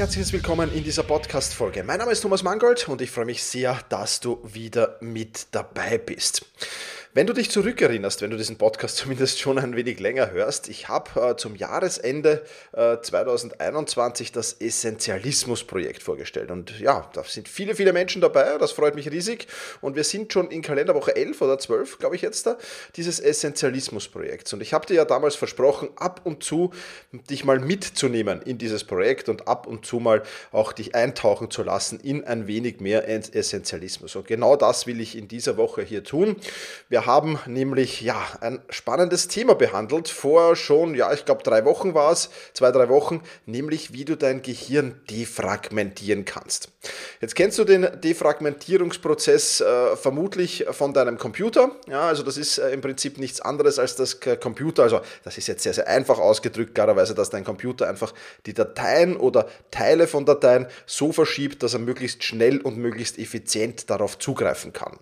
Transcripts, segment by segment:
Herzliches Willkommen in dieser Podcast-Folge. Mein Name ist Thomas Mangold und ich freue mich sehr, dass du wieder mit dabei bist. Wenn du dich zurückerinnerst, wenn du diesen Podcast zumindest schon ein wenig länger hörst, ich habe äh, zum Jahresende äh, 2021 das Essentialismus-Projekt vorgestellt. Und ja, da sind viele, viele Menschen dabei, das freut mich riesig. Und wir sind schon in Kalenderwoche 11 oder 12, glaube ich jetzt da, dieses Essentialismus-Projekts. Und ich habe dir ja damals versprochen, ab und zu dich mal mitzunehmen in dieses Projekt und ab und zu mal auch dich eintauchen zu lassen in ein wenig mehr Essentialismus. Und genau das will ich in dieser Woche hier tun. Wir haben nämlich ja ein spannendes Thema behandelt. Vor schon, ja, ich glaube drei Wochen war es, zwei, drei Wochen, nämlich wie du dein Gehirn defragmentieren kannst. Jetzt kennst du den Defragmentierungsprozess äh, vermutlich von deinem Computer. Ja, also das ist äh, im Prinzip nichts anderes als das Computer. Also das ist jetzt sehr, sehr einfach ausgedrückt, klarerweise, dass dein Computer einfach die Dateien oder Teile von Dateien so verschiebt, dass er möglichst schnell und möglichst effizient darauf zugreifen kann.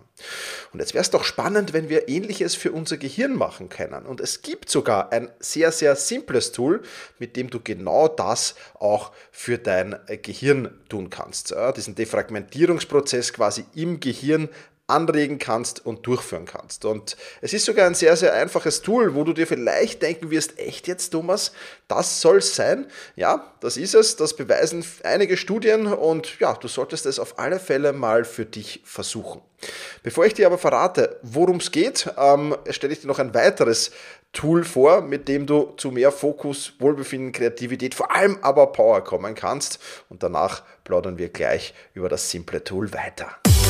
Und jetzt wäre es doch spannend, wenn wir ähnliches für unser Gehirn machen können. Und es gibt sogar ein sehr, sehr simples Tool, mit dem du genau das auch für dein Gehirn tun kannst. Diesen Defragmentierungsprozess quasi im Gehirn anregen kannst und durchführen kannst. Und es ist sogar ein sehr, sehr einfaches Tool, wo du dir vielleicht denken wirst, echt jetzt, Thomas, das soll sein? Ja, das ist es, das beweisen einige Studien und ja, du solltest es auf alle Fälle mal für dich versuchen. Bevor ich dir aber verrate, worum es geht, ähm, stelle ich dir noch ein weiteres Tool vor, mit dem du zu mehr Fokus, Wohlbefinden, Kreativität, vor allem aber Power kommen kannst. Und danach plaudern wir gleich über das simple Tool weiter.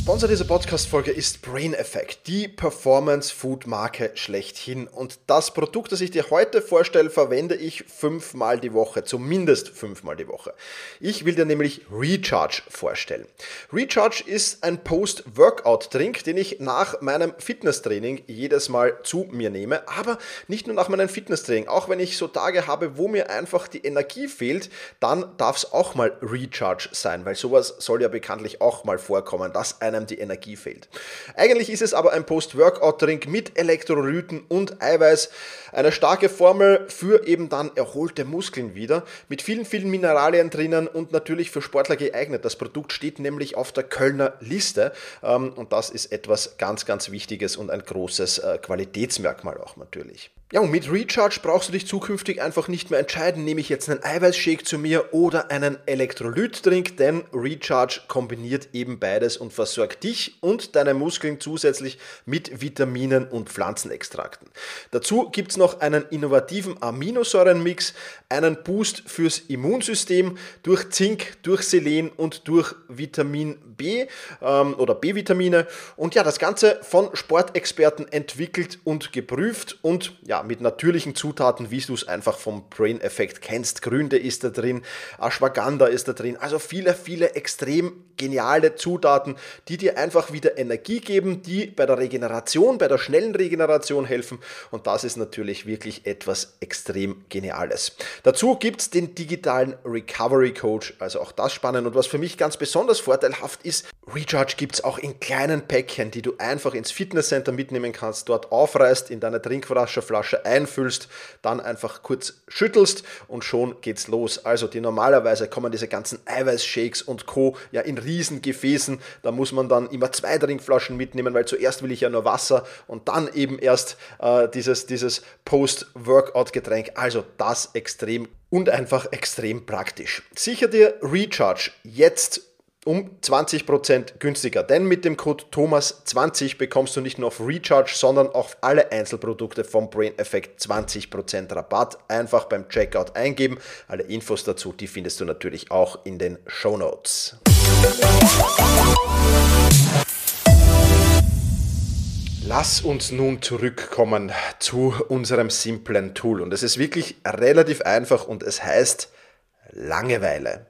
Sponsor dieser Podcast-Folge ist Brain Effect, die Performance-Food-Marke schlechthin. Und das Produkt, das ich dir heute vorstelle, verwende ich fünfmal die Woche, zumindest fünfmal die Woche. Ich will dir nämlich Recharge vorstellen. Recharge ist ein Post-Workout-Drink, den ich nach meinem Fitnesstraining jedes Mal zu mir nehme. Aber nicht nur nach meinem Fitnesstraining, auch wenn ich so Tage habe, wo mir einfach die Energie fehlt, dann darf es auch mal Recharge sein, weil sowas soll ja bekanntlich auch mal vorkommen, dass ein einem die Energie fehlt. Eigentlich ist es aber ein Post-Workout-Drink mit Elektrolyten und Eiweiß, eine starke Formel für eben dann erholte Muskeln wieder, mit vielen, vielen Mineralien drinnen und natürlich für Sportler geeignet. Das Produkt steht nämlich auf der Kölner Liste ähm, und das ist etwas ganz, ganz Wichtiges und ein großes äh, Qualitätsmerkmal auch natürlich. Ja, und mit Recharge brauchst du dich zukünftig einfach nicht mehr entscheiden, nehme ich jetzt einen Eiweißshake zu mir oder einen Elektrolytdrink, denn Recharge kombiniert eben beides und versorgt dich und deine Muskeln zusätzlich mit Vitaminen und Pflanzenextrakten. Dazu gibt es noch einen innovativen Aminosäurenmix, einen Boost fürs Immunsystem durch Zink, durch Selen und durch Vitamin B ähm, oder B-Vitamine. Und ja, das Ganze von Sportexperten entwickelt und geprüft und ja, mit natürlichen Zutaten, wie du es einfach vom Brain-Effekt kennst. Gründe ist da drin, Ashwagandha ist da drin. Also viele, viele extrem geniale Zutaten, die dir einfach wieder Energie geben, die bei der Regeneration, bei der schnellen Regeneration helfen. Und das ist natürlich wirklich etwas extrem Geniales. Dazu gibt es den digitalen Recovery Coach, also auch das spannend. Und was für mich ganz besonders vorteilhaft ist, Recharge gibt es auch in kleinen Päckchen, die du einfach ins Fitnesscenter mitnehmen kannst, dort aufreißt, in deine Trinkwasserflasche einfüllst, dann einfach kurz schüttelst und schon geht's los. Also die normalerweise kommen diese ganzen Eiweißshakes und Co. ja in riesen Gefäßen. Da muss man dann immer zwei Trinkflaschen mitnehmen, weil zuerst will ich ja nur Wasser und dann eben erst äh, dieses, dieses Post-Workout-Getränk. Also das extrem und einfach extrem praktisch. Sicher dir Recharge jetzt um 20% günstiger. Denn mit dem Code Thomas20 bekommst du nicht nur auf Recharge, sondern auf alle Einzelprodukte vom Brain Effect 20% Rabatt. Einfach beim Checkout eingeben. Alle Infos dazu, die findest du natürlich auch in den Show Notes. Lass uns nun zurückkommen zu unserem simplen Tool. Und es ist wirklich relativ einfach und es heißt Langeweile.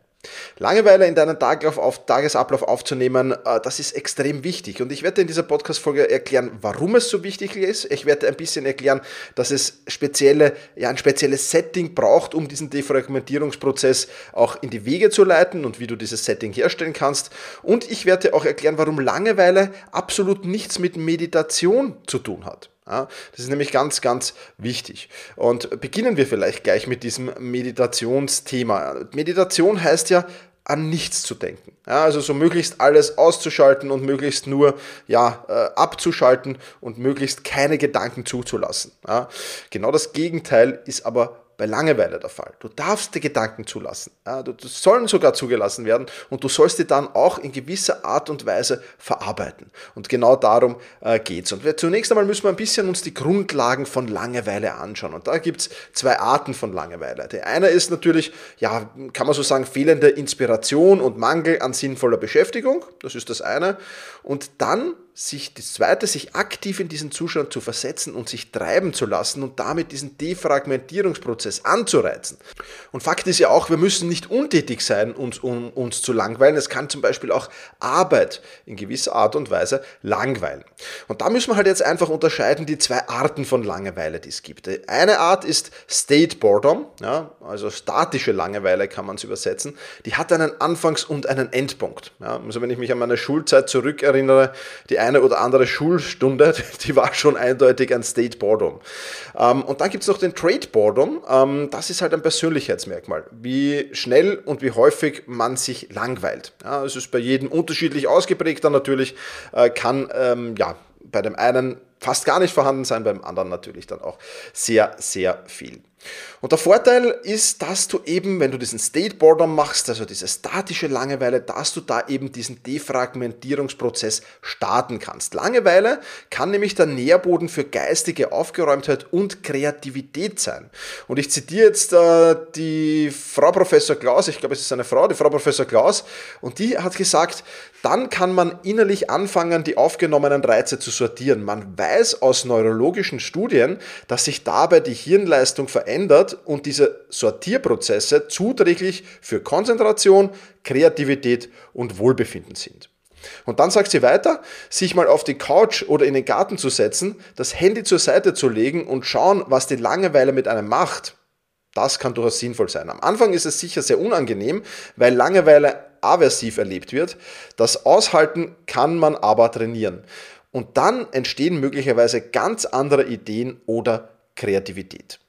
Langeweile in deinen Tagesablauf, Tagesablauf aufzunehmen, äh, das ist extrem wichtig. Und ich werde in dieser Podcast-Folge erklären, warum es so wichtig ist. Ich werde ein bisschen erklären, dass es spezielle, ja, ein spezielles Setting braucht, um diesen Defragmentierungsprozess auch in die Wege zu leiten und wie du dieses Setting herstellen kannst. Und ich werde auch erklären, warum Langeweile absolut nichts mit Meditation zu tun hat. Ja, das ist nämlich ganz, ganz wichtig. Und beginnen wir vielleicht gleich mit diesem Meditationsthema. Meditation heißt ja, an nichts zu denken. Ja, also so möglichst alles auszuschalten und möglichst nur ja, äh, abzuschalten und möglichst keine Gedanken zuzulassen. Ja, genau das Gegenteil ist aber bei Langeweile der Fall. Du darfst dir Gedanken zulassen. Du, sollen sogar zugelassen werden und du sollst die dann auch in gewisser Art und Weise verarbeiten. Und genau darum äh, geht's. Und zunächst einmal müssen wir ein bisschen uns die Grundlagen von Langeweile anschauen. Und da gibt's zwei Arten von Langeweile. Die eine ist natürlich, ja, kann man so sagen, fehlende Inspiration und Mangel an sinnvoller Beschäftigung. Das ist das eine. Und dann sich das zweite, sich aktiv in diesen Zustand zu versetzen und sich treiben zu lassen und damit diesen Defragmentierungsprozess anzureizen. Und Fakt ist ja auch, wir müssen nicht untätig sein, uns, um uns zu langweilen. Es kann zum Beispiel auch Arbeit in gewisser Art und Weise langweilen. Und da müssen wir halt jetzt einfach unterscheiden die zwei Arten von Langeweile, die es gibt. Eine Art ist State Boredom, ja, also statische Langeweile kann man es übersetzen. Die hat einen Anfangs- und einen Endpunkt. Ja, also wenn ich mich an meine Schulzeit zurückerinnere, die eine oder andere Schulstunde, die war schon eindeutig ein State Boredom. Ähm, und dann gibt es noch den Trade Boredom. Ähm, das ist halt ein Persönlichkeitsmerkmal, wie schnell und wie häufig man sich langweilt. Ja, es ist bei jedem unterschiedlich ausgeprägter natürlich, äh, kann ähm, ja bei dem einen fast gar nicht vorhanden sein, beim anderen natürlich dann auch sehr, sehr viel. Und der Vorteil ist, dass du eben, wenn du diesen State Border machst, also diese statische Langeweile, dass du da eben diesen Defragmentierungsprozess starten kannst. Langeweile kann nämlich der Nährboden für geistige Aufgeräumtheit und Kreativität sein. Und ich zitiere jetzt äh, die Frau Professor Klaus, ich glaube es ist eine Frau, die Frau Professor Klaus, und die hat gesagt, dann kann man innerlich anfangen, die aufgenommenen Reize zu sortieren. Man weiß aus neurologischen Studien, dass sich dabei die Hirnleistung verändert und diese Sortierprozesse zuträglich für Konzentration, Kreativität und Wohlbefinden sind. Und dann sagt sie weiter, sich mal auf die Couch oder in den Garten zu setzen, das Handy zur Seite zu legen und schauen, was die Langeweile mit einem macht Das kann durchaus sinnvoll sein. Am Anfang ist es sicher sehr unangenehm, weil Langeweile aversiv erlebt wird. Das Aushalten kann man aber trainieren. Und dann entstehen möglicherweise ganz andere Ideen oder Kreativität.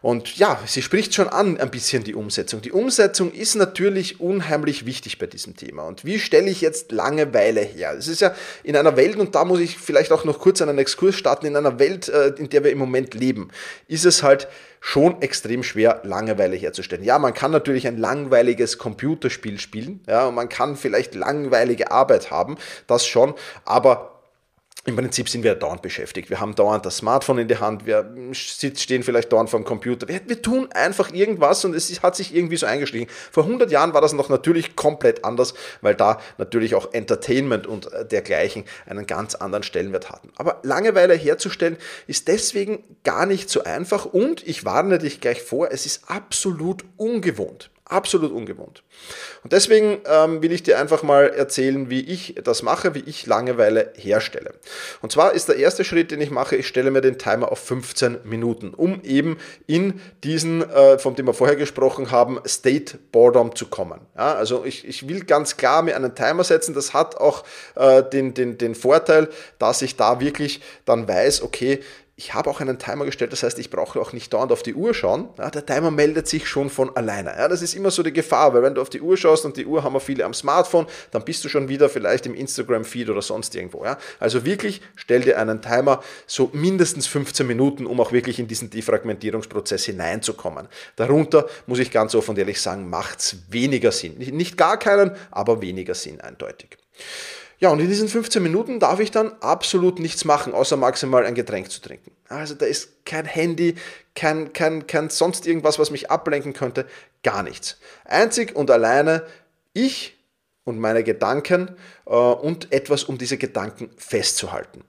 Und ja, sie spricht schon an ein bisschen die Umsetzung. Die Umsetzung ist natürlich unheimlich wichtig bei diesem Thema. Und wie stelle ich jetzt Langeweile her? Es ist ja in einer Welt, und da muss ich vielleicht auch noch kurz einen Exkurs starten, in einer Welt, äh, in der wir im Moment leben, ist es halt schon extrem schwer, Langeweile herzustellen. Ja, man kann natürlich ein langweiliges Computerspiel spielen, ja, und man kann vielleicht langweilige Arbeit haben, das schon, aber im Prinzip sind wir dauernd beschäftigt. Wir haben dauernd das Smartphone in der Hand, wir stehen vielleicht dauernd vor dem Computer. Wir, wir, tun einfach irgendwas und es hat sich irgendwie so eingeschlichen. Vor 100 Jahren war das noch natürlich komplett anders, weil da natürlich auch Entertainment und äh, dergleichen einen ganz anderen Stellenwert hatten. Aber Langeweile herzustellen ist deswegen gar nicht so einfach und ich warne dich gleich vor, es ist absolut ungewohnt. Absolut ungewohnt. Und deswegen ähm, will ich dir einfach mal erzählen, wie ich das mache, wie ich Langeweile herstelle. Und zwar ist der erste Schritt, den ich mache, ich stelle mir den Timer auf 15 Minuten, um eben in diesen, äh, von dem wir vorher gesprochen haben, State Boredom zu kommen. Ja, also ich, ich will ganz klar mir einen Timer setzen. Das hat auch äh, den, den, den Vorteil, dass ich da wirklich dann weiß, okay, ich habe auch einen Timer gestellt, das heißt, ich brauche auch nicht dauernd auf die Uhr schauen. Ja, der Timer meldet sich schon von alleine. Ja, das ist immer so die Gefahr, weil wenn du auf die Uhr schaust und die Uhr haben wir viele am Smartphone, dann bist du schon wieder vielleicht im Instagram-Feed oder sonst irgendwo. Ja. Also wirklich, stell dir einen Timer so mindestens 15 Minuten, um auch wirklich in diesen Defragmentierungsprozess hineinzukommen. Darunter, muss ich ganz offen und ehrlich sagen, macht es weniger Sinn. Nicht gar keinen, aber weniger Sinn eindeutig. Ja, und in diesen 15 Minuten darf ich dann absolut nichts machen, außer maximal ein Getränk zu trinken. Also da ist kein Handy, kein, kein, kein sonst irgendwas, was mich ablenken könnte, gar nichts. Einzig und alleine ich und meine Gedanken äh, und etwas, um diese Gedanken festzuhalten.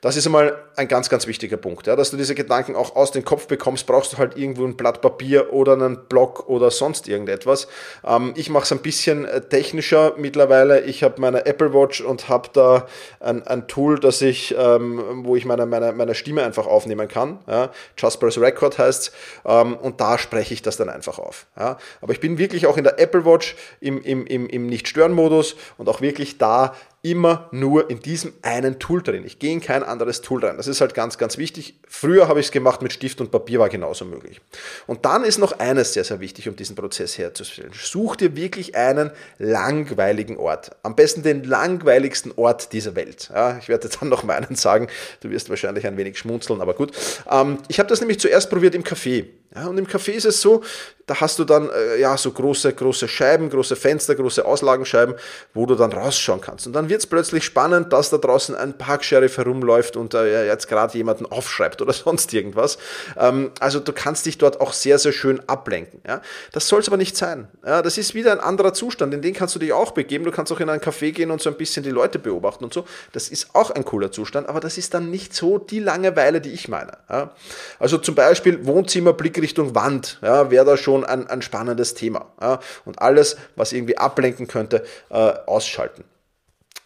Das ist einmal ein ganz, ganz wichtiger Punkt. Ja, dass du diese Gedanken auch aus dem Kopf bekommst, brauchst du halt irgendwo ein Blatt Papier oder einen Block oder sonst irgendetwas. Ähm, ich mache es ein bisschen äh, technischer mittlerweile. Ich habe meine Apple Watch und habe da ein, ein, Tool, das ich, ähm, wo ich meine, meine, meine Stimme einfach aufnehmen kann. Ja, Jasper's Record heißt ähm, und da spreche ich das dann einfach auf. Ja. Aber ich bin wirklich auch in der Apple Watch im, im, im, im Nicht-Stören-Modus und auch wirklich da immer nur in diesem einen Tool drin. Ich gehe in kein anderes Tool rein. Das ist halt ganz, ganz wichtig. Früher habe ich es gemacht mit Stift und Papier, war genauso möglich. Und dann ist noch eines sehr, sehr wichtig, um diesen Prozess herzustellen. Such dir wirklich einen langweiligen Ort. Am besten den langweiligsten Ort dieser Welt. Ja, ich werde dann noch mal einen sagen. Du wirst wahrscheinlich ein wenig schmunzeln, aber gut. Ähm, ich habe das nämlich zuerst probiert im Café. Ja, und im Café ist es so, da hast du dann äh, ja so große, große Scheiben, große Fenster, große Auslagenscheiben, wo du dann rausschauen kannst. Und dann wird es plötzlich spannend, dass da draußen ein Parksheriff herumläuft und äh, jetzt gerade jemanden aufschreibt oder sonst irgendwas. Ähm, also du kannst dich dort auch sehr, sehr schön ablenken. Ja? Das soll es aber nicht sein. Ja, das ist wieder ein anderer Zustand, in den kannst du dich auch begeben. Du kannst auch in ein Café gehen und so ein bisschen die Leute beobachten und so. Das ist auch ein cooler Zustand, aber das ist dann nicht so die Langeweile, die ich meine. Ja? Also zum Beispiel Wohnzimmerblick Richtung Wand, ja, wäre da schon ein, ein spannendes Thema. Ja, und alles, was irgendwie ablenken könnte, äh, ausschalten.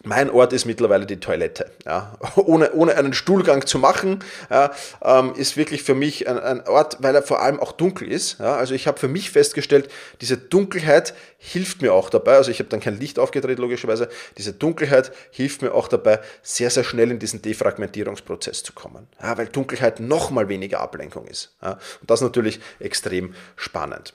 Mein Ort ist mittlerweile die Toilette. Ja. Ohne, ohne einen Stuhlgang zu machen, ja, ähm, ist wirklich für mich ein, ein, Ort, weil er vor allem auch dunkel ist. Ja. Also ich habe für mich festgestellt, diese Dunkelheit hilft mir auch dabei. Also ich habe dann kein Licht aufgedreht, logischerweise. Diese Dunkelheit hilft mir auch dabei, sehr, sehr schnell in diesen Defragmentierungsprozess zu kommen. Ja, weil Dunkelheit nochmal weniger Ablenkung ist. Ja. Und das natürlich extrem spannend.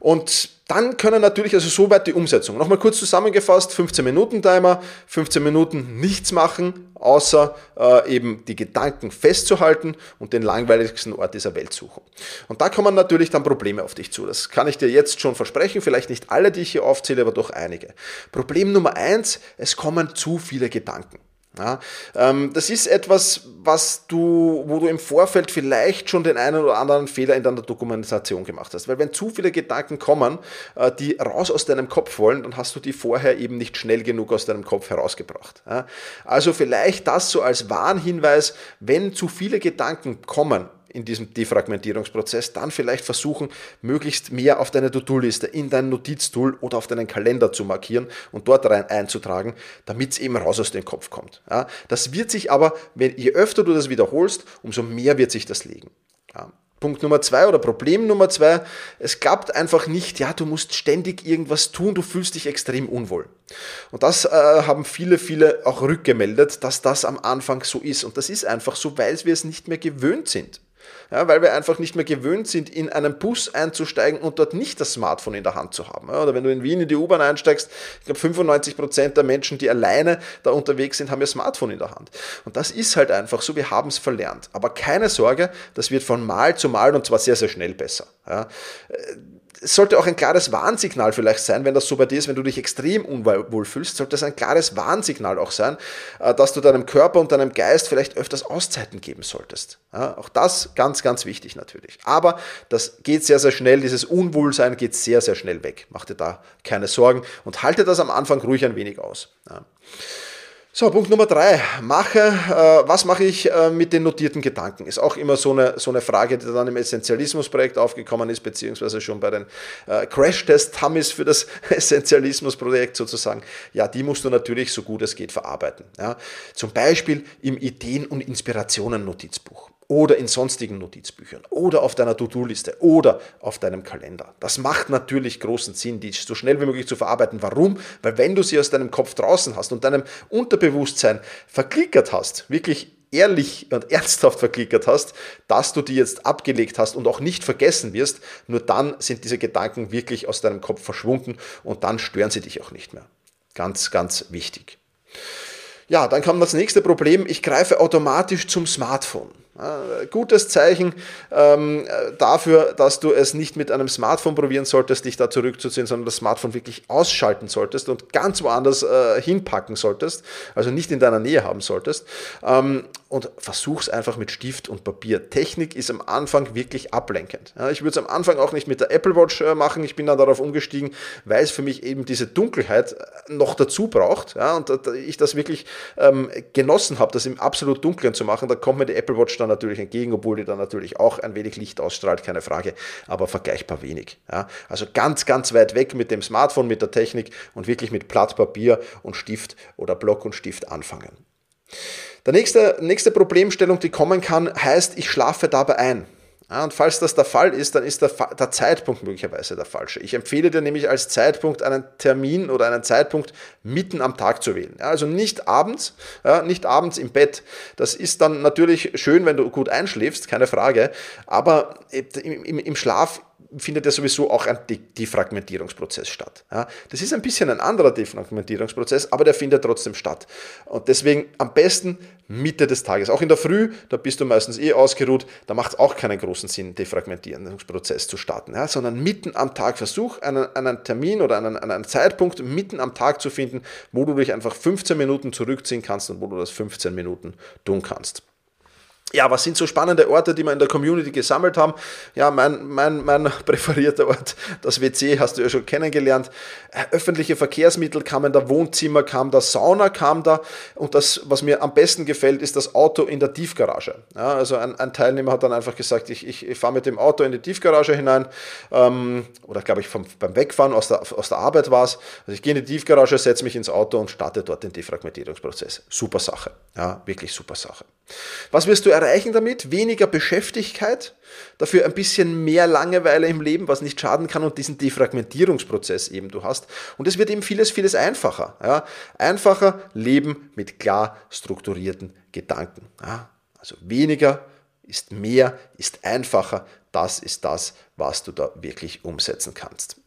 Und dann können natürlich, also soweit die Umsetzung. Nochmal kurz zusammengefasst, 15 Minuten Timer, 15 Minuten nichts machen, außer äh, eben die Gedanken festzuhalten und den langweiligsten Ort dieser Welt suchen. Und da kommen natürlich dann Probleme auf dich zu. Das kann ich dir jetzt schon versprechen, vielleicht nicht alle, die ich hier aufzähle, aber doch einige. Problem Nummer eins, es kommen zu viele Gedanken. Ja, ähm, das ist etwas, was du, wo du im Vorfeld vielleicht schon den einen oder anderen Fehler in deiner Dokumentation gemacht hast. Weil wenn zu viele Gedanken kommen, äh, die raus aus deinem Kopf wollen, dann hast du die vorher eben nicht schnell genug aus deinem Kopf herausgebracht. Ja, also vielleicht das so als Warnhinweis, wenn zu viele Gedanken kommen, in diesem Defragmentierungsprozess, dann vielleicht versuchen, möglichst mehr auf deine To-Do-Liste, in dein Notiztool oder auf deinen Kalender zu markieren und dort rein einzutragen, damit es eben raus aus dem Kopf kommt. Ja, das wird sich aber, wenn, je öfter du das wiederholst, umso mehr wird sich das legen. Ja. Punkt Nummer zwei oder Problem Nummer zwei, es klappt einfach nicht, ja, du musst ständig irgendwas tun, du fühlst dich extrem unwohl. Und das äh, haben viele, viele auch rückgemeldet, dass das am Anfang so ist. Und das ist einfach so, weil wir es nicht mehr gewöhnt sind ja, weil wir einfach nicht mehr gewöhnt sind, in einen Bus einzusteigen und dort nicht das Smartphone in der Hand zu haben. Oder wenn du in Wien in die U-Bahn einsteigst, ich glaube 95 Prozent der Menschen, die alleine da unterwegs sind, haben ihr Smartphone in der Hand. Und das ist halt einfach so, wir haben es verlernt. Aber keine Sorge, das wird von Mal zu Mal und zwar sehr, sehr schnell besser. Ja, es sollte auch ein klares Warnsignal vielleicht sein, wenn das so bei dir ist, wenn du dich extrem unwohl fühlst, sollte es ein klares Warnsignal auch sein, äh, dass du deinem Körper und deinem Geist vielleicht öfters Auszeiten geben solltest. Ja, auch das ganz, ganz wichtig natürlich. Aber das geht sehr, sehr schnell, dieses Unwohlsein geht sehr, sehr schnell weg. Mach dir da keine Sorgen und halte das am Anfang ruhig ein wenig aus. Ja. So, Punkt Nummer drei. Mache, äh, was mache ich äh, mit den notierten Gedanken? Ist auch immer so eine, so eine Frage, die dann im Essentialismus-Projekt aufgekommen ist, beziehungsweise schon bei den äh, Crash-Test-Tummies für das Essentialismus-Projekt sozusagen. Ja, die musst du natürlich so gut es geht verarbeiten. Ja? Zum Beispiel im Ideen- und Inspirationen-Notizbuch oder in sonstigen Notizbüchern oder auf deiner To-Do-Liste oder auf deinem Kalender. Das macht natürlich großen Sinn, die so schnell wie möglich zu verarbeiten. Warum? Weil wenn du sie aus deinem Kopf draußen hast und deinem Unterbewusstsein verklickert hast, wirklich ehrlich und ernsthaft verklickert hast, dass du die jetzt abgelegt hast und auch nicht vergessen wirst, nur dann sind diese Gedanken wirklich aus deinem Kopf verschwunden und dann stören sie dich auch nicht mehr. Ganz, ganz wichtig. Ja, dann kam das nächste Problem, ich greife automatisch zum Smartphone. Gutes Zeichen ähm, dafür, dass du es nicht mit einem Smartphone probieren solltest, dich da zurückzuziehen, sondern das Smartphone wirklich ausschalten solltest und ganz woanders äh, hinpacken solltest, also nicht in deiner Nähe haben solltest. Ähm, und versuch's einfach mit Stift und Papier. Technik ist am Anfang wirklich ablenkend. Ja, ich würde es am Anfang auch nicht mit der Apple Watch äh, machen. Ich bin dann darauf umgestiegen, weil es für mich eben diese Dunkelheit äh, noch dazu braucht. Ja, und äh, ich das wirklich ähm, genossen habe, das im absolut Dunkeln zu machen. Da kommt mir die Apple Watch dann natürlich entgegen, obwohl die dann natürlich auch ein wenig Licht ausstrahlt, keine Frage, aber vergleichbar wenig. Ja, also ganz, ganz weit weg mit dem Smartphone, mit der Technik und wirklich mit Blatt Papier und Stift oder Block und Stift anfangen. Der nächste, nächste Problemstellung, die kommen kann, heißt, ich schlafe dabei ein. Und falls das der Fall ist, dann ist der, der, Zeitpunkt möglicherweise der falsche. Ich empfehle dir nämlich als Zeitpunkt einen Termin oder einen Zeitpunkt mitten am Tag zu wählen. Ja, also nicht abends, ja, nicht abends im Bett. Das ist dann natürlich schön, wenn du gut einschläfst, keine Frage. Aber im, im, im Schlaf findet ja sowieso auch ein Defragmentierungsprozess statt. Ja, das ist ein bisschen ein anderer Defragmentierungsprozess, aber der findet trotzdem statt. Und deswegen am besten Mitte des Tages. Auch in der Früh, da bist du meistens eh ausgeruht, da macht es auch keinen großen Sinn, Defragmentierungsprozess zu starten, ja, sondern mitten am Tag versuch einen, einen Termin oder einen, einen Zeitpunkt mitten am Tag zu finden, wo du dich einfach 15 Minuten zurückziehen kannst und wo du das 15 Minuten tun kannst ja, was sind so spannende Orte, die wir in der Community gesammelt haben? Ja, mein, mein, mein präferierter Ort, das WC, hast du ja schon kennengelernt. Äh, öffentliche Verkehrsmittel kamen da, Wohnzimmer kam da, Sauna kam da. Und das, was mir am besten gefällt, ist das Auto in der Tiefgarage. Ja, also ein, ein, Teilnehmer hat dann einfach gesagt, ich, ich, ich fahre mit dem Auto in die Tiefgarage hinein. Ähm, oder glaube ich, vom, beim Wegfahren aus der, aus der Arbeit war es. Also ich gehe in die Tiefgarage, setze mich ins Auto und starte dort den Defragmentierungsprozess. Super Sache. Ja, wirklich super Sache. Was wirst du erreichen damit? Weniger Beschäftigkeit, dafür ein bisschen mehr Langeweile im Leben, was nicht schaden kann und diesen Defragmentierungsprozess eben du hast. Und es wird eben vieles, vieles einfacher. Ja? Einfacher leben mit klar strukturierten Gedanken. Ja? Also weniger ist mehr, ist einfacher. Das ist das, was du da wirklich umsetzen kannst.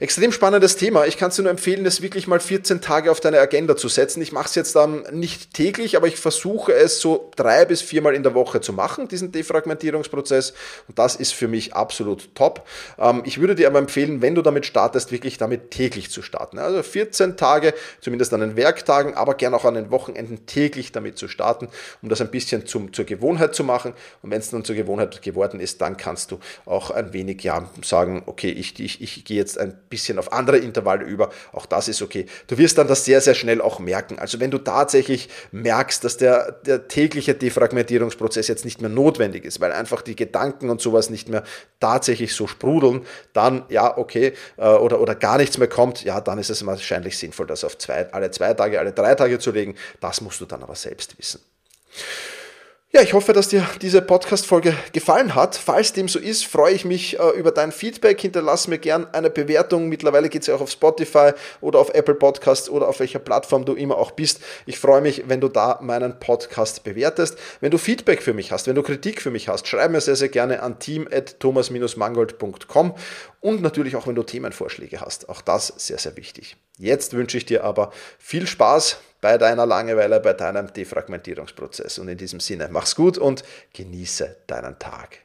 Extrem spannendes Thema. Ich kann es dir nur empfehlen, das wirklich mal 14 Tage auf deine Agenda zu setzen. Ich mache es jetzt dann nicht täglich, aber ich versuche es so drei bis viermal in der Woche zu machen, diesen Defragmentierungsprozess. Und das ist für mich absolut top. Ähm, ich würde dir aber empfehlen, wenn du damit startest, wirklich damit täglich zu starten. Also 14 Tage, zumindest an den Werktagen, aber gern auch an den Wochenenden täglich damit zu starten, um das ein bisschen zum, zur Gewohnheit zu machen. Und wenn es dann zur Gewohnheit geworden ist, dann kannst du auch ein wenig ja, sagen, okay, ich, ich, ich gehe jetzt ein bisschen auf andere Intervalle über. Auch das ist okay. Du wirst dann das sehr, sehr schnell auch merken. Also wenn du tatsächlich merkst, dass der, der tägliche Defragmentierungsprozess jetzt nicht mehr notwendig ist, weil einfach die Gedanken und sowas nicht mehr tatsächlich so sprudeln, dann ja, okay, äh, oder, oder gar nichts mehr kommt, ja, dann ist es wahrscheinlich sinnvoll, das auf zwei, alle zwei Tage, alle drei Tage zu legen. Das musst du dann aber selbst wissen. Ja, ich hoffe, dass dir diese Podcast-Folge gefallen hat. Falls dem so ist, freue ich mich äh, über dein Feedback. Hinterlass mir gern eine Bewertung. Mittlerweile geht es ja auch auf Spotify oder auf Apple Podcasts oder auf welcher Plattform du immer auch bist. Ich freue mich, wenn du da meinen Podcast bewertest. Wenn du Feedback für mich hast, wenn du Kritik für mich hast, schreib mir sehr, sehr gerne an team.thomas-mangold.com und natürlich auch, wenn du Themenvorschläge hast. Auch das sehr, sehr wichtig. Jetzt wünsche ich dir aber viel Spaß bei deiner Langeweile, bei deinem Defragmentierungsprozess. Und in diesem Sinne, mach's gut und genieße deinen Tag.